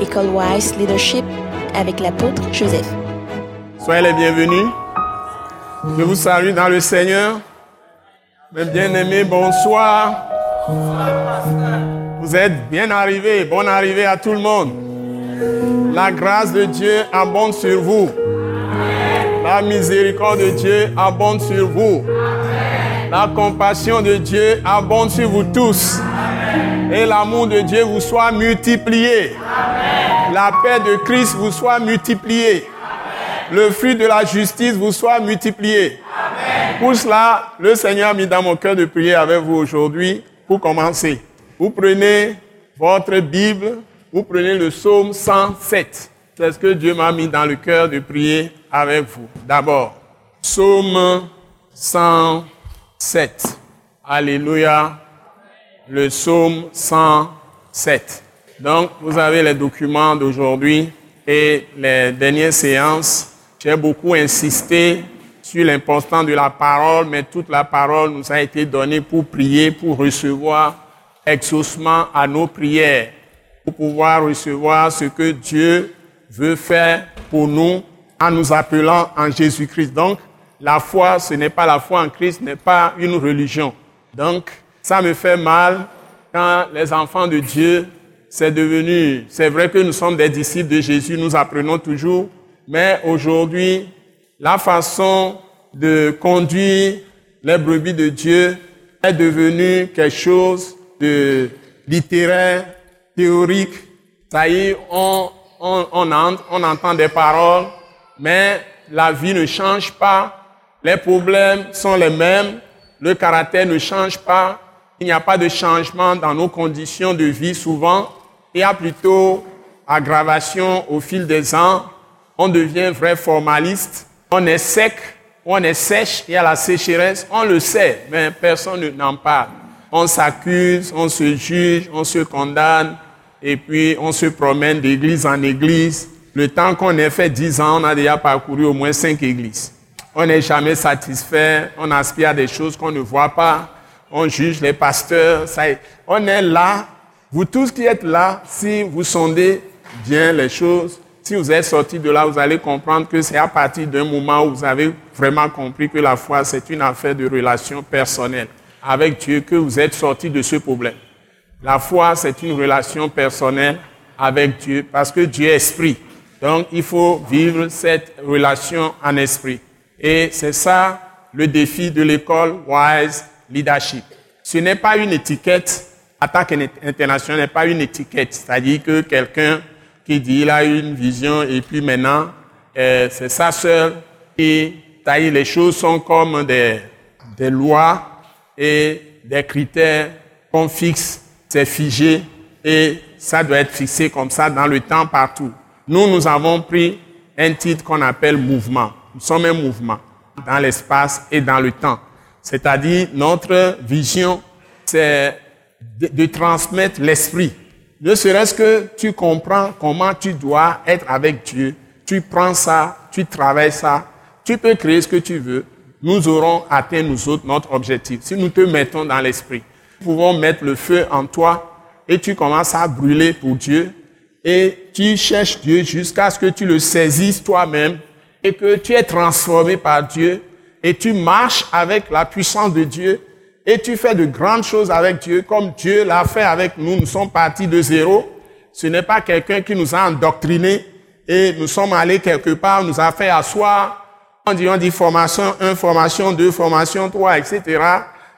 École Wise Leadership avec l'apôtre Joseph. Soyez les bienvenus. Je vous salue dans le Seigneur. Mes bien-aimés, bonsoir. Vous êtes bien arrivés. Bonne arrivée à tout le monde. La grâce de Dieu abonde sur vous. La miséricorde de Dieu abonde sur vous. La compassion de Dieu abonde sur vous tous. Et l'amour de Dieu vous soit multiplié. La paix de Christ vous soit multipliée. Le fruit de la justice vous soit multiplié. Pour cela, le Seigneur a mis dans mon cœur de prier avec vous aujourd'hui pour commencer. Vous prenez votre Bible, vous prenez le psaume 107. C'est ce que Dieu m'a mis dans le cœur de prier avec vous. D'abord, psaume 107. Alléluia. Le psaume 107. Donc, vous avez les documents d'aujourd'hui et les dernières séances. J'ai beaucoup insisté sur l'importance de la parole, mais toute la parole nous a été donnée pour prier, pour recevoir exaucement à nos prières, pour pouvoir recevoir ce que Dieu veut faire pour nous en nous appelant en Jésus-Christ. Donc, la foi, ce n'est pas la foi en Christ, n'est pas une religion. Donc, ça me fait mal quand les enfants de Dieu, c'est devenu, c'est vrai que nous sommes des disciples de Jésus, nous apprenons toujours, mais aujourd'hui, la façon de conduire les brebis de Dieu est devenue quelque chose de littéraire, théorique. Ça y est, on, on, on, on entend des paroles, mais la vie ne change pas. Les problèmes sont les mêmes. Le caractère ne change pas. Il n'y a pas de changement dans nos conditions de vie souvent. Il y a plutôt aggravation au fil des ans. On devient vrai formaliste. On est sec, on est sèche, il y a la sécheresse. On le sait, mais personne n'en parle. On s'accuse, on se juge, on se condamne, et puis on se promène d'église en église. Le temps qu'on ait fait dix ans, on a déjà parcouru au moins cinq églises. On n'est jamais satisfait, on aspire à des choses qu'on ne voit pas, on juge les pasteurs. On est là. Vous tous qui êtes là, si vous sondez bien les choses, si vous êtes sortis de là, vous allez comprendre que c'est à partir d'un moment où vous avez vraiment compris que la foi, c'est une affaire de relation personnelle avec Dieu que vous êtes sortis de ce problème. La foi, c'est une relation personnelle avec Dieu parce que Dieu est esprit. Donc, il faut vivre cette relation en esprit. Et c'est ça le défi de l'école Wise Leadership. Ce n'est pas une étiquette, attaque internationale n'est pas une étiquette, c'est-à-dire que quelqu'un qui dit il a une vision et puis maintenant euh, c'est ça seul et les choses sont comme des, des lois et des critères qu'on fixe, c'est figé et ça doit être fixé comme ça dans le temps partout. Nous, nous avons pris un titre qu'on appelle mouvement. Nous sommes un mouvement dans l'espace et dans le temps. C'est-à-dire, notre vision, c'est de, de transmettre l'esprit. Ne serait-ce que tu comprends comment tu dois être avec Dieu. Tu prends ça, tu travailles ça. Tu peux créer ce que tu veux. Nous aurons atteint, nous autres, notre objectif. Si nous te mettons dans l'esprit, nous pouvons mettre le feu en toi et tu commences à brûler pour Dieu et tu cherches Dieu jusqu'à ce que tu le saisisses toi-même et que tu es transformé par Dieu et tu marches avec la puissance de Dieu et tu fais de grandes choses avec Dieu comme Dieu l'a fait avec nous. Nous sommes partis de zéro. Ce n'est pas quelqu'un qui nous a endoctrinés et nous sommes allés quelque part, nous a fait asseoir. On dit, on dit formation 1, formation 2, formation 3, etc.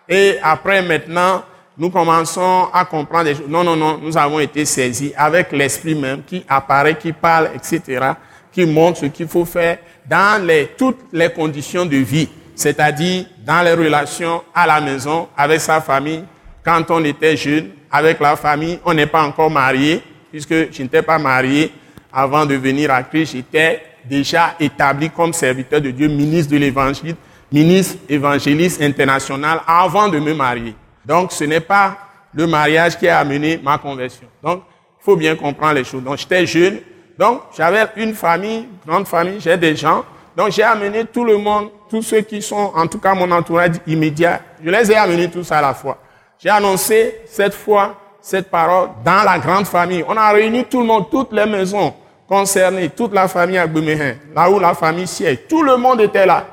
Et après, maintenant, nous commençons à comprendre des choses. Non, non, non, nous avons été saisis avec l'esprit même qui apparaît, qui parle, etc., qui montre ce qu'il faut faire dans toutes les conditions de vie, c'est-à-dire dans les relations à la maison, avec sa famille, quand on était jeune, avec la famille, on n'est pas encore marié, puisque je n'étais pas marié avant de venir à Christ, j'étais déjà établi comme serviteur de Dieu, ministre de l'évangile, ministre évangéliste international avant de me marier. Donc, ce n'est pas le mariage qui a amené ma conversion. Donc, il faut bien comprendre les choses. Donc, j'étais jeune. Donc, j'avais une famille, grande famille, j'ai des gens. Donc, j'ai amené tout le monde, tous ceux qui sont, en tout cas, mon entourage immédiat. Je les ai amenés tous à la fois. J'ai annoncé cette fois cette parole dans la grande famille. On a réuni tout le monde, toutes les maisons concernées, toute la famille à Gbemehin, là où la famille siège. Tout le monde était là.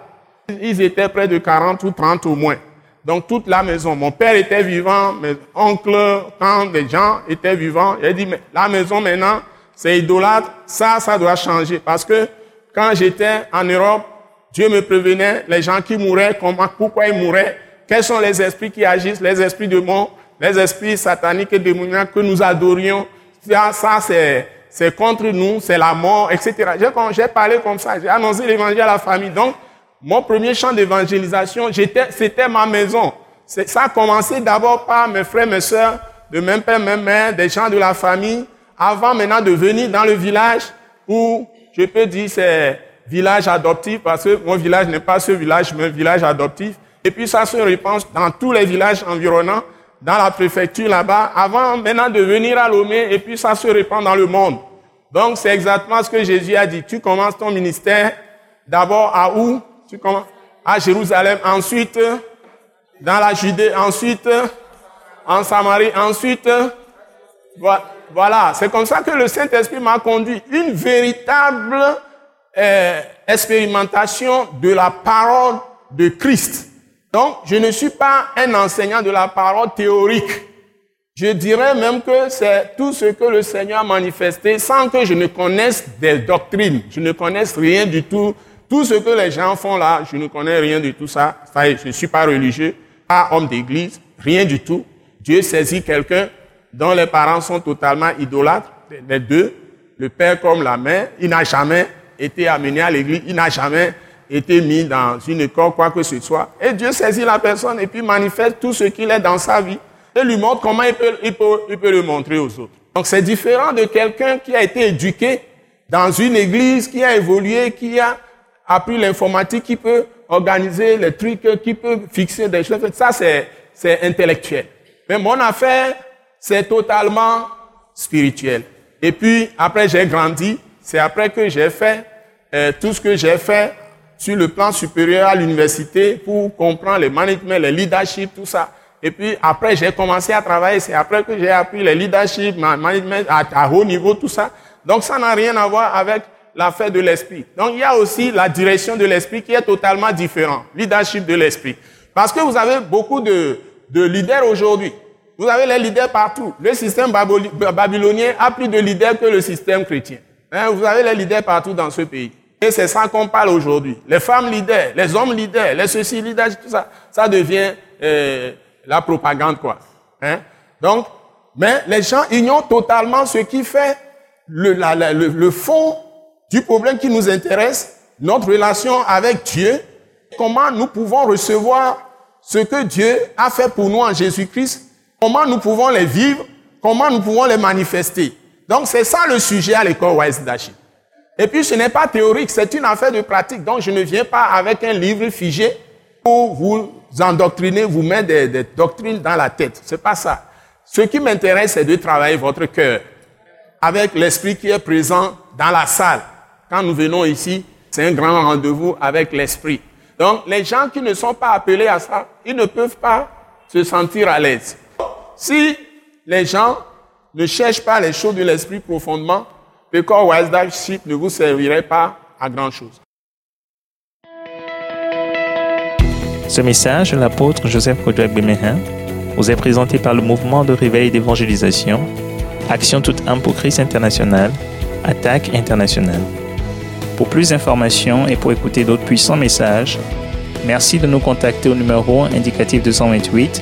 Ils étaient près de 40 ou 30 au moins. Donc toute la maison. Mon père était vivant, mes oncles, tant des gens étaient vivants. A dit, mais la maison maintenant, c'est idolâtre. Ça, ça doit changer. Parce que quand j'étais en Europe, Dieu me prévenait, les gens qui mouraient, comment, pourquoi ils mouraient, quels sont les esprits qui agissent, les esprits de mort, les esprits sataniques et démoniaques que nous adorions. Ça, ça c'est, c'est contre nous, c'est la mort, etc. J'ai parlé comme ça, j'ai annoncé l'évangile à la famille. Donc, mon premier champ d'évangélisation, c'était ma maison. Ça a commencé d'abord par mes frères, mes soeurs, de même père, même mère, des gens de la famille, avant maintenant de venir dans le village où je peux dire c'est village adoptif parce que mon village n'est pas ce village, mais un village adoptif. Et puis ça se répand dans tous les villages environnants, dans la préfecture là-bas, avant maintenant de venir à Lomé, et puis ça se répand dans le monde. Donc c'est exactement ce que Jésus a dit. Tu commences ton ministère d'abord à où? Tu commences à Jérusalem, ensuite dans la Judée, ensuite en Samarie, ensuite voilà. C'est comme ça que le Saint-Esprit m'a conduit. Une véritable euh, expérimentation de la parole de Christ. Donc, je ne suis pas un enseignant de la parole théorique. Je dirais même que c'est tout ce que le Seigneur a manifesté sans que je ne connaisse des doctrines. Je ne connaisse rien du tout. Tout ce que les gens font là, je ne connais rien de tout ça. ça je ne suis pas religieux, pas homme d'église, rien du tout. Dieu saisit quelqu'un dont les parents sont totalement idolâtres, les deux, le père comme la mère. Il n'a jamais été amené à l'église, il n'a jamais été mis dans une école, quoi que ce soit. Et Dieu saisit la personne et puis manifeste tout ce qu'il est dans sa vie et lui montre comment il peut, il peut, il peut le montrer aux autres. Donc c'est différent de quelqu'un qui a été éduqué dans une église, qui a évolué, qui a appris l'informatique, qui peut organiser les trucs, qui peut fixer des choses. Ça, c'est, c'est intellectuel. Mais mon affaire, c'est totalement spirituel. Et puis, après, j'ai grandi. C'est après que j'ai fait euh, tout ce que j'ai fait sur le plan supérieur à l'université pour comprendre le management, le leadership, tout ça. Et puis après, j'ai commencé à travailler. C'est après que j'ai appris le leadership, management à, haut niveau, tout ça. Donc ça n'a rien à voir avec l'affaire de l'esprit. Donc il y a aussi la direction de l'esprit qui est totalement différente. Leadership de l'esprit. Parce que vous avez beaucoup de, de leaders aujourd'hui. Vous avez les leaders partout. Le système babylonien a plus de leaders que le système chrétien. Hein, vous avez les leaders partout dans ce pays. Et c'est ça qu'on parle aujourd'hui. Les femmes leaders, les hommes leaders, les ceci leaders, tout ça, ça devient euh, la propagande, quoi. Hein? Donc, mais les gens ignorent totalement ce qui fait le, le, le fond du problème qui nous intéresse, notre relation avec Dieu, comment nous pouvons recevoir ce que Dieu a fait pour nous en Jésus-Christ, comment nous pouvons les vivre, comment nous pouvons les manifester. Donc c'est ça le sujet à l'école Wise et puis, ce n'est pas théorique, c'est une affaire de pratique. Donc, je ne viens pas avec un livre figé pour vous endoctriner, vous mettre des, doctrines dans la tête. C'est pas ça. Ce qui m'intéresse, c'est de travailler votre cœur avec l'esprit qui est présent dans la salle. Quand nous venons ici, c'est un grand rendez-vous avec l'esprit. Donc, les gens qui ne sont pas appelés à ça, ils ne peuvent pas se sentir à l'aise. Si les gens ne cherchent pas les choses de l'esprit profondément, le corps Wise ne vous servirait pas à grand-chose. Ce message de l'apôtre Joseph Kodouak Bemehin vous est présenté par le mouvement de réveil d'évangélisation, Action toute âme pour Christ international, Attaque internationale. Pour plus d'informations et pour écouter d'autres puissants messages, merci de nous contacter au numéro indicatif 228